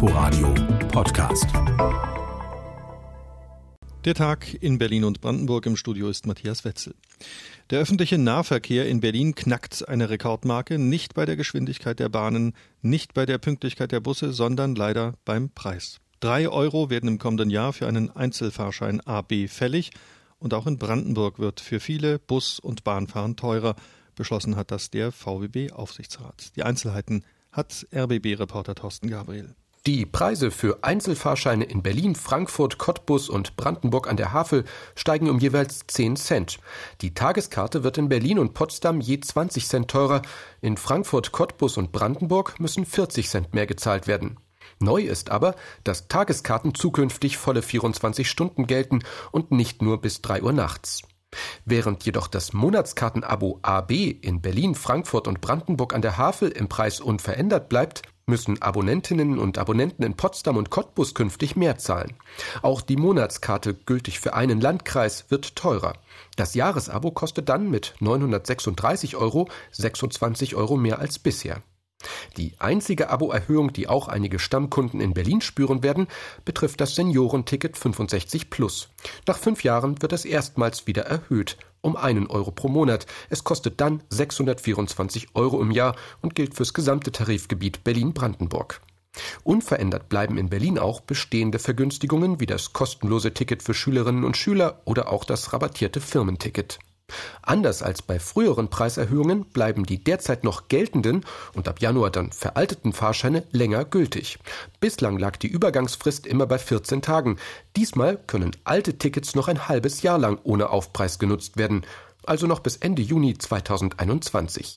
Inforadio Podcast. Der Tag in Berlin und Brandenburg im Studio ist Matthias Wetzel. Der öffentliche Nahverkehr in Berlin knackt eine Rekordmarke, nicht bei der Geschwindigkeit der Bahnen, nicht bei der Pünktlichkeit der Busse, sondern leider beim Preis. Drei Euro werden im kommenden Jahr für einen Einzelfahrschein AB fällig und auch in Brandenburg wird für viele Bus- und Bahnfahren teurer. Beschlossen hat das der VBB-Aufsichtsrat. Die Einzelheiten hat RBB-Reporter Thorsten Gabriel. Die Preise für Einzelfahrscheine in Berlin, Frankfurt, Cottbus und Brandenburg an der Havel steigen um jeweils 10 Cent. Die Tageskarte wird in Berlin und Potsdam je 20 Cent teurer. In Frankfurt, Cottbus und Brandenburg müssen 40 Cent mehr gezahlt werden. Neu ist aber, dass Tageskarten zukünftig volle 24 Stunden gelten und nicht nur bis 3 Uhr nachts. Während jedoch das Monatskartenabo AB in Berlin, Frankfurt und Brandenburg an der Havel im Preis unverändert bleibt, müssen Abonnentinnen und Abonnenten in Potsdam und Cottbus künftig mehr zahlen. Auch die Monatskarte, gültig für einen Landkreis, wird teurer. Das Jahresabo kostet dann mit 936 Euro 26 Euro mehr als bisher. Die einzige Abo-Erhöhung, die auch einige Stammkunden in Berlin spüren werden, betrifft das Seniorenticket 65 Plus. Nach fünf Jahren wird es erstmals wieder erhöht um einen Euro pro Monat. Es kostet dann 624 Euro im Jahr und gilt fürs gesamte Tarifgebiet Berlin-Brandenburg. Unverändert bleiben in Berlin auch bestehende Vergünstigungen wie das kostenlose Ticket für Schülerinnen und Schüler oder auch das rabattierte Firmenticket. Anders als bei früheren Preiserhöhungen bleiben die derzeit noch geltenden und ab Januar dann veralteten Fahrscheine länger gültig. Bislang lag die Übergangsfrist immer bei 14 Tagen. Diesmal können alte Tickets noch ein halbes Jahr lang ohne Aufpreis genutzt werden, also noch bis Ende Juni 2021.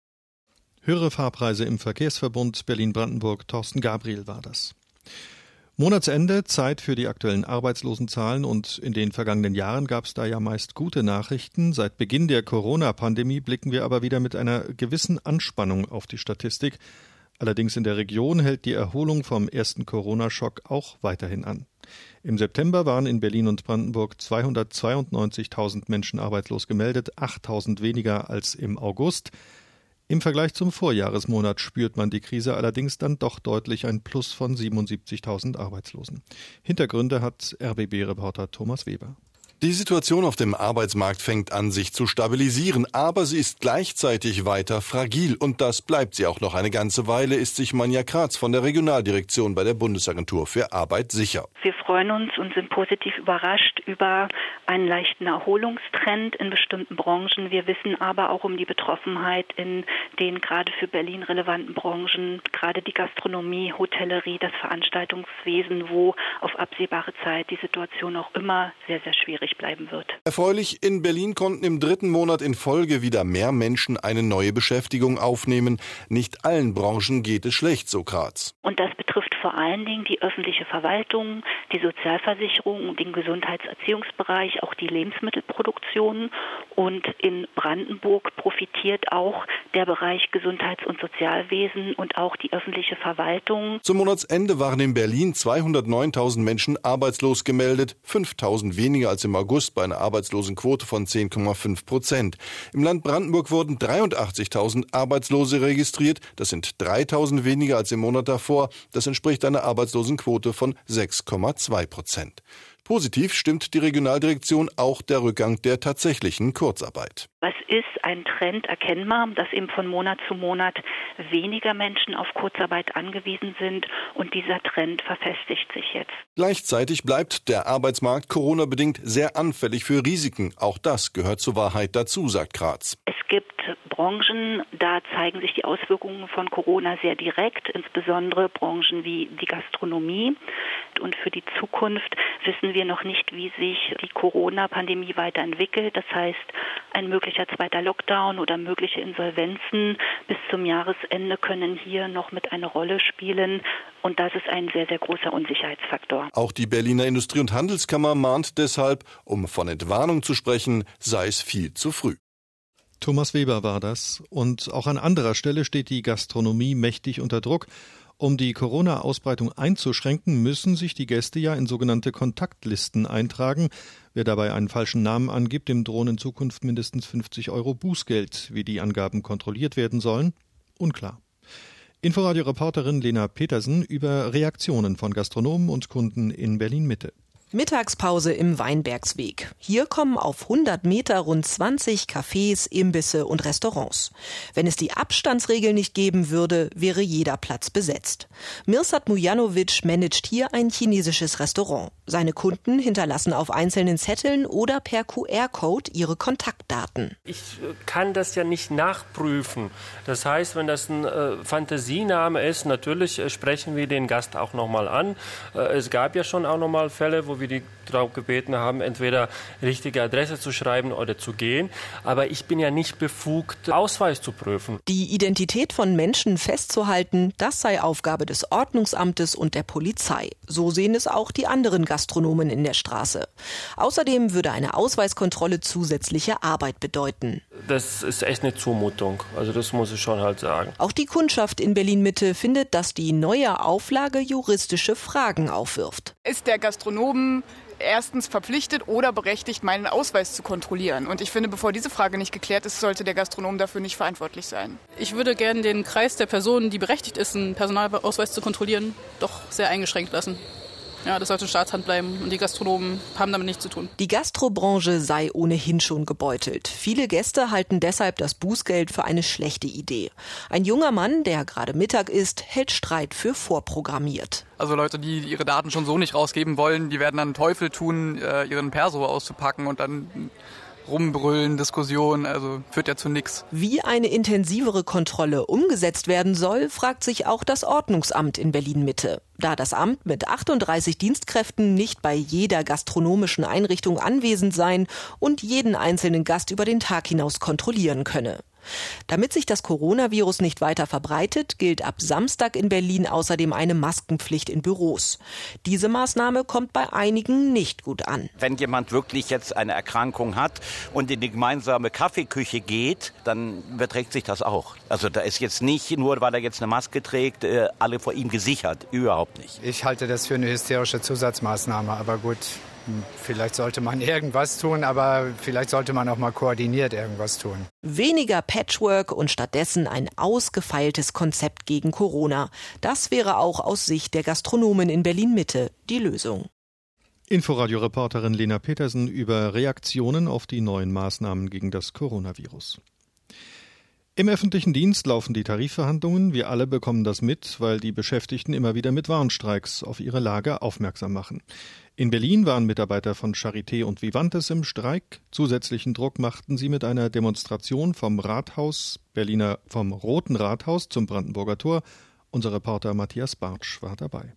Höhere Fahrpreise im Verkehrsverbund Berlin-Brandenburg. Thorsten Gabriel war das. Monatsende, Zeit für die aktuellen Arbeitslosenzahlen und in den vergangenen Jahren gab es da ja meist gute Nachrichten. Seit Beginn der Corona-Pandemie blicken wir aber wieder mit einer gewissen Anspannung auf die Statistik. Allerdings in der Region hält die Erholung vom ersten Corona-Schock auch weiterhin an. Im September waren in Berlin und Brandenburg 292.000 Menschen arbeitslos gemeldet, 8.000 weniger als im August. Im Vergleich zum Vorjahresmonat spürt man die Krise allerdings dann doch deutlich ein Plus von 77.000 Arbeitslosen. Hintergründe hat RBB-Reporter Thomas Weber. Die Situation auf dem Arbeitsmarkt fängt an, sich zu stabilisieren, aber sie ist gleichzeitig weiter fragil und das bleibt sie auch noch eine ganze Weile, ist sich Manja Kratz von der Regionaldirektion bei der Bundesagentur für Arbeit sicher. Wir freuen uns und sind positiv überrascht über einen leichten Erholungstrend in bestimmten Branchen. Wir wissen aber auch um die Betroffenheit in den gerade für Berlin relevanten Branchen, gerade die Gastronomie, Hotellerie, das Veranstaltungswesen, wo auf absehbare Zeit die Situation auch immer sehr, sehr schwierig übrig bleiben wird. Erfreulich, in Berlin konnten im dritten Monat in Folge wieder mehr Menschen eine neue Beschäftigung aufnehmen. Nicht allen Branchen geht es schlecht, so Graz. Und das betrifft vor allen Dingen die öffentliche Verwaltung, die Sozialversicherung, den Gesundheitserziehungsbereich, auch die Lebensmittelproduktion. Und in Brandenburg profitiert auch der Bereich Gesundheits- und Sozialwesen und auch die öffentliche Verwaltung. Zum Monatsende waren in Berlin 209.000 Menschen arbeitslos gemeldet, 5.000 weniger als im August bei einer Arbeitslosenquote von 10,5 Prozent. Im Land Brandenburg wurden 83.000 Arbeitslose registriert. Das sind 3.000 weniger als im Monat davor. Das entspricht einer Arbeitslosenquote von 6,2 Prozent. Positiv stimmt die Regionaldirektion auch der Rückgang der tatsächlichen Kurzarbeit. Es ist ein Trend erkennbar, dass eben von Monat zu Monat weniger Menschen auf Kurzarbeit angewiesen sind und dieser Trend verfestigt sich jetzt. Gleichzeitig bleibt der Arbeitsmarkt Corona-bedingt sehr anfällig für Risiken. Auch das gehört zur Wahrheit dazu, sagt Graz. Es gibt Branchen, da zeigen sich die Auswirkungen von Corona sehr direkt, insbesondere Branchen wie die Gastronomie. Und für die Zukunft wissen wir noch nicht, wie sich die Corona-Pandemie weiterentwickelt. Das heißt, ein möglicher zweiter Lockdown oder mögliche Insolvenzen bis zum Jahresende können hier noch mit eine Rolle spielen. Und das ist ein sehr, sehr großer Unsicherheitsfaktor. Auch die Berliner Industrie- und Handelskammer mahnt deshalb, um von Entwarnung zu sprechen, sei es viel zu früh. Thomas Weber war das. Und auch an anderer Stelle steht die Gastronomie mächtig unter Druck. Um die Corona-Ausbreitung einzuschränken, müssen sich die Gäste ja in sogenannte Kontaktlisten eintragen. Wer dabei einen falschen Namen angibt, dem drohen in Zukunft mindestens 50 Euro Bußgeld. Wie die Angaben kontrolliert werden sollen, unklar. Inforadio-Reporterin Lena Petersen über Reaktionen von Gastronomen und Kunden in Berlin Mitte. Mittagspause im Weinbergsweg. Hier kommen auf 100 Meter rund 20 Cafés, Imbisse und Restaurants. Wenn es die Abstandsregel nicht geben würde, wäre jeder Platz besetzt. Mirsad Mujanovic managt hier ein chinesisches Restaurant. Seine Kunden hinterlassen auf einzelnen Zetteln oder per QR-Code ihre Kontaktdaten. Ich äh, kann das ja nicht nachprüfen. Das heißt, wenn das ein äh, Fantasiename ist, natürlich äh, sprechen wir den Gast auch nochmal an. Äh, es gab ja schon auch nochmal Fälle, wo wir die darum gebeten haben, entweder richtige Adresse zu schreiben oder zu gehen. Aber ich bin ja nicht befugt, Ausweis zu prüfen. Die Identität von Menschen festzuhalten, das sei Aufgabe des Ordnungsamtes und der Polizei. So sehen es auch die anderen Gastronomen in der Straße. Außerdem würde eine Ausweiskontrolle zusätzliche Arbeit bedeuten. Das ist echt eine Zumutung. Also das muss ich schon halt sagen. Auch die Kundschaft in Berlin Mitte findet, dass die neue Auflage juristische Fragen aufwirft. Ist der Gastronom erstens verpflichtet oder berechtigt, meinen Ausweis zu kontrollieren. Und ich finde, bevor diese Frage nicht geklärt ist, sollte der Gastronom dafür nicht verantwortlich sein. Ich würde gerne den Kreis der Personen, die berechtigt ist, einen Personalausweis zu kontrollieren, doch sehr eingeschränkt lassen. Ja, das sollte Staatshand bleiben und die Gastronomen haben damit nichts zu tun. Die Gastrobranche sei ohnehin schon gebeutelt. Viele Gäste halten deshalb das Bußgeld für eine schlechte Idee. Ein junger Mann, der gerade Mittag isst, hält Streit für vorprogrammiert. Also Leute, die ihre Daten schon so nicht rausgeben wollen, die werden dann Teufel tun, äh, ihren Perso auszupacken und dann rumbrüllen, Diskussionen, also führt ja zu nichts. Wie eine intensivere Kontrolle umgesetzt werden soll, fragt sich auch das Ordnungsamt in Berlin Mitte. Da das Amt mit 38 Dienstkräften nicht bei jeder gastronomischen Einrichtung anwesend sein und jeden einzelnen Gast über den Tag hinaus kontrollieren könne. Damit sich das Coronavirus nicht weiter verbreitet, gilt ab Samstag in Berlin außerdem eine Maskenpflicht in Büros. Diese Maßnahme kommt bei einigen nicht gut an. Wenn jemand wirklich jetzt eine Erkrankung hat und in die gemeinsame Kaffeeküche geht, dann überträgt sich das auch. Also da ist jetzt nicht nur, weil er jetzt eine Maske trägt, äh, alle vor ihm gesichert. Überhaupt nicht. Ich halte das für eine hysterische Zusatzmaßnahme, aber gut, Vielleicht sollte man irgendwas tun, aber vielleicht sollte man auch mal koordiniert irgendwas tun. Weniger Patchwork und stattdessen ein ausgefeiltes Konzept gegen Corona. Das wäre auch aus Sicht der Gastronomen in Berlin Mitte die Lösung. Inforadio-Reporterin Lena Petersen über Reaktionen auf die neuen Maßnahmen gegen das Coronavirus. Im öffentlichen Dienst laufen die Tarifverhandlungen. Wir alle bekommen das mit, weil die Beschäftigten immer wieder mit Warnstreiks auf ihre Lage aufmerksam machen. In Berlin waren Mitarbeiter von Charité und Vivantes im Streik. Zusätzlichen Druck machten sie mit einer Demonstration vom Rathaus, Berliner vom Roten Rathaus zum Brandenburger Tor. Unser Reporter Matthias Bartsch war dabei.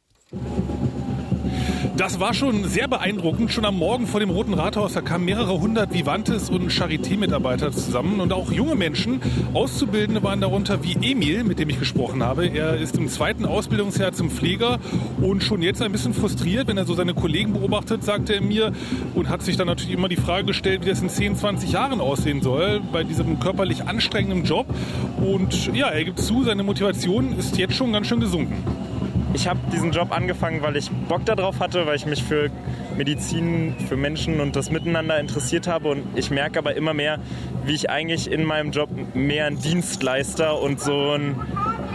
Das war schon sehr beeindruckend. Schon am Morgen vor dem Roten Rathaus, da kamen mehrere hundert Vivantes und Charité-Mitarbeiter zusammen und auch junge Menschen. Auszubildende waren darunter wie Emil, mit dem ich gesprochen habe. Er ist im zweiten Ausbildungsjahr zum Pfleger und schon jetzt ein bisschen frustriert, wenn er so seine Kollegen beobachtet, sagte er mir und hat sich dann natürlich immer die Frage gestellt, wie das in 10, 20 Jahren aussehen soll bei diesem körperlich anstrengenden Job. Und ja, er gibt zu, seine Motivation ist jetzt schon ganz schön gesunken. Ich habe diesen Job angefangen, weil ich Bock darauf hatte, weil ich mich für Medizin, für Menschen und das Miteinander interessiert habe. Und ich merke aber immer mehr, wie ich eigentlich in meinem Job mehr ein Dienstleister und so ein,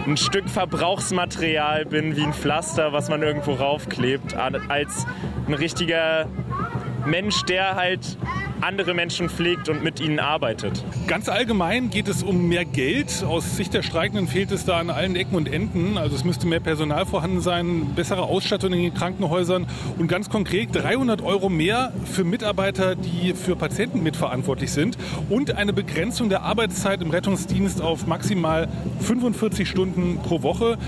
ein Stück Verbrauchsmaterial bin, wie ein Pflaster, was man irgendwo raufklebt, als ein richtiger Mensch, der halt andere Menschen pflegt und mit ihnen arbeitet. Ganz allgemein geht es um mehr Geld. Aus Sicht der Streikenden fehlt es da an allen Ecken und Enden. Also es müsste mehr Personal vorhanden sein, bessere Ausstattung in den Krankenhäusern und ganz konkret 300 Euro mehr für Mitarbeiter, die für Patienten mitverantwortlich sind und eine Begrenzung der Arbeitszeit im Rettungsdienst auf maximal 45 Stunden pro Woche.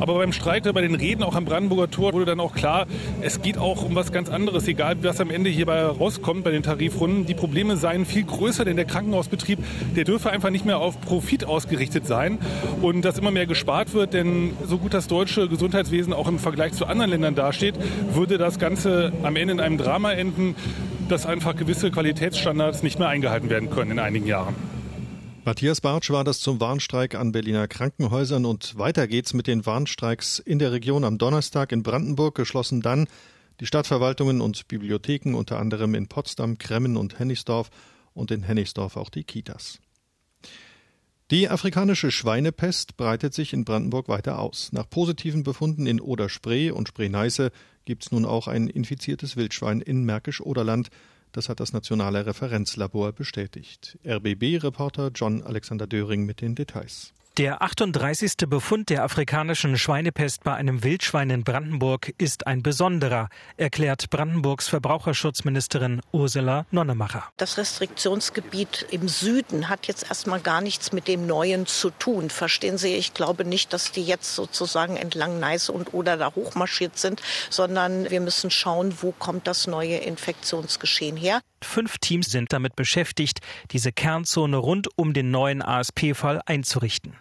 Aber beim Streik, bei den Reden auch am Brandenburger Tor wurde dann auch klar, es geht auch um was ganz anderes, egal was am Ende hierbei rauskommt bei den Tarifrunden die Probleme seien viel größer, denn der Krankenhausbetrieb, der dürfe einfach nicht mehr auf Profit ausgerichtet sein und dass immer mehr gespart wird, denn so gut das deutsche Gesundheitswesen auch im Vergleich zu anderen Ländern dasteht, würde das Ganze am Ende in einem Drama enden, dass einfach gewisse Qualitätsstandards nicht mehr eingehalten werden können in einigen Jahren. Matthias Bartsch war das zum Warnstreik an Berliner Krankenhäusern und weiter geht's mit den Warnstreiks in der Region am Donnerstag in Brandenburg, geschlossen dann die Stadtverwaltungen und Bibliotheken unter anderem in Potsdam, Kremmen und Hennigsdorf und in Hennigsdorf auch die Kitas. Die afrikanische Schweinepest breitet sich in Brandenburg weiter aus. Nach positiven Befunden in Oder-Spree und Spree-Neiße gibt es nun auch ein infiziertes Wildschwein in Märkisch-Oderland. Das hat das Nationale Referenzlabor bestätigt. RBB-Reporter John Alexander Döring mit den Details. Der 38. Befund der afrikanischen Schweinepest bei einem Wildschwein in Brandenburg ist ein besonderer, erklärt Brandenburgs Verbraucherschutzministerin Ursula Nonnemacher. Das Restriktionsgebiet im Süden hat jetzt erstmal gar nichts mit dem Neuen zu tun. Verstehen Sie, ich glaube nicht, dass die jetzt sozusagen entlang Neiße und Oder da hochmarschiert sind, sondern wir müssen schauen, wo kommt das neue Infektionsgeschehen her. Fünf Teams sind damit beschäftigt, diese Kernzone rund um den neuen ASP-Fall einzurichten.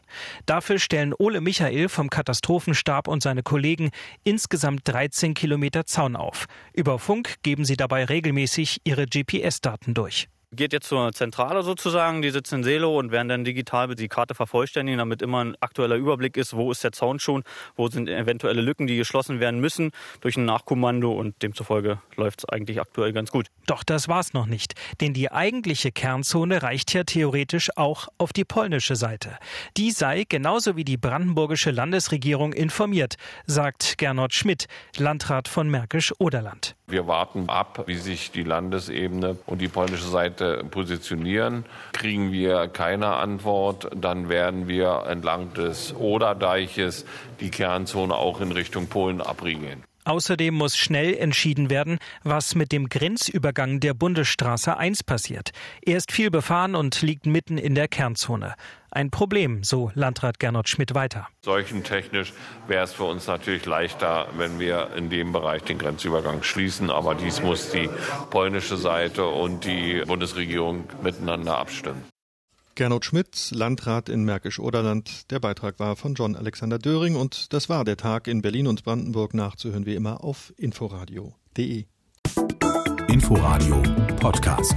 Dafür stellen Ole Michael vom Katastrophenstab und seine Kollegen insgesamt 13 Kilometer Zaun auf. Über Funk geben sie dabei regelmäßig ihre GPS-Daten durch geht jetzt zur Zentrale sozusagen, die sitzt in Selo und werden dann digital die Karte vervollständigen, damit immer ein aktueller Überblick ist, wo ist der Zaun schon, wo sind eventuelle Lücken, die geschlossen werden müssen durch ein Nachkommando und demzufolge läuft es eigentlich aktuell ganz gut. Doch das war's noch nicht, denn die eigentliche Kernzone reicht ja theoretisch auch auf die polnische Seite. Die sei genauso wie die brandenburgische Landesregierung informiert, sagt Gernot Schmidt, Landrat von Märkisch-Oderland. Wir warten ab, wie sich die Landesebene und die polnische Seite positionieren. Kriegen wir keine Antwort, dann werden wir entlang des Oderdeiches die Kernzone auch in Richtung Polen abriegeln. Außerdem muss schnell entschieden werden, was mit dem Grenzübergang der Bundesstraße 1 passiert. Er ist viel befahren und liegt mitten in der Kernzone. Ein Problem, so Landrat Gernot Schmidt weiter. Seuchentechnisch wäre es für uns natürlich leichter, wenn wir in dem Bereich den Grenzübergang schließen. Aber dies muss die polnische Seite und die Bundesregierung miteinander abstimmen. Gernot Schmidt, Landrat in Märkisch-Oderland. Der Beitrag war von John Alexander Döring und das war der Tag in Berlin und Brandenburg nachzuhören wie immer auf inforadio.de. Inforadio Podcast.